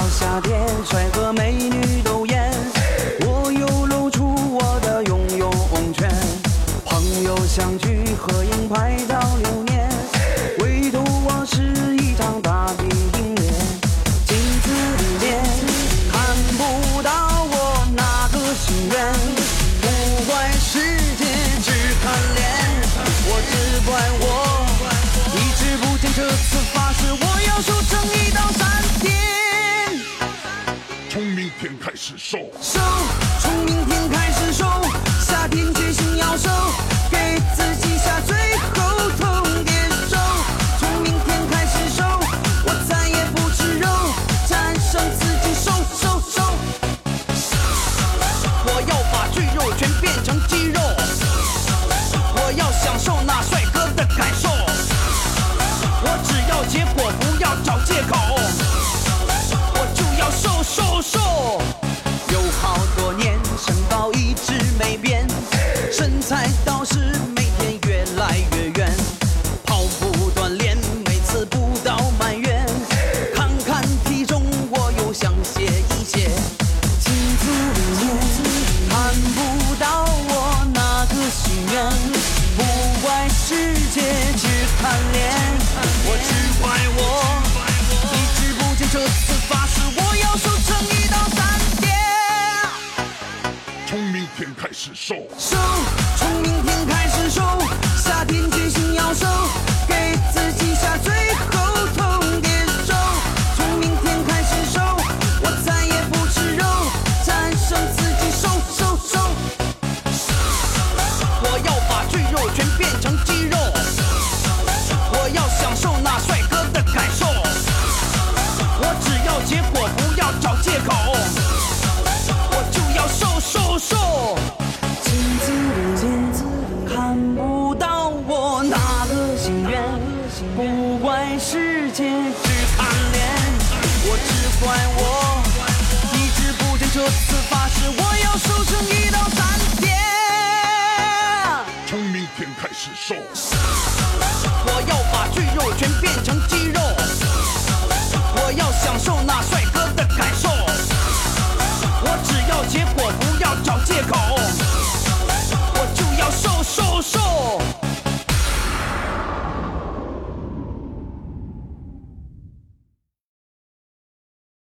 到夏天，帅哥美女都艳。我又露出我的游泳圈，朋友相聚合影拍照留念，唯独我是一张大饼脸。镜子里面看不到我那个心愿，不怪世界只贪恋，我只怪我。开始瘦，瘦，从明天开始瘦，夏天决心要瘦，没变，身材倒是每天越来越圆。跑步锻炼，每次不到埋怨。看看体重，我又想歇一歇。镜子里面看不到我那个心愿，不怪世界只看脸，是兽，兽聪明，界只看脸，我只怪我一直不见。这次发誓我要瘦成一道闪电。从明天开始瘦，我要把赘肉全变成，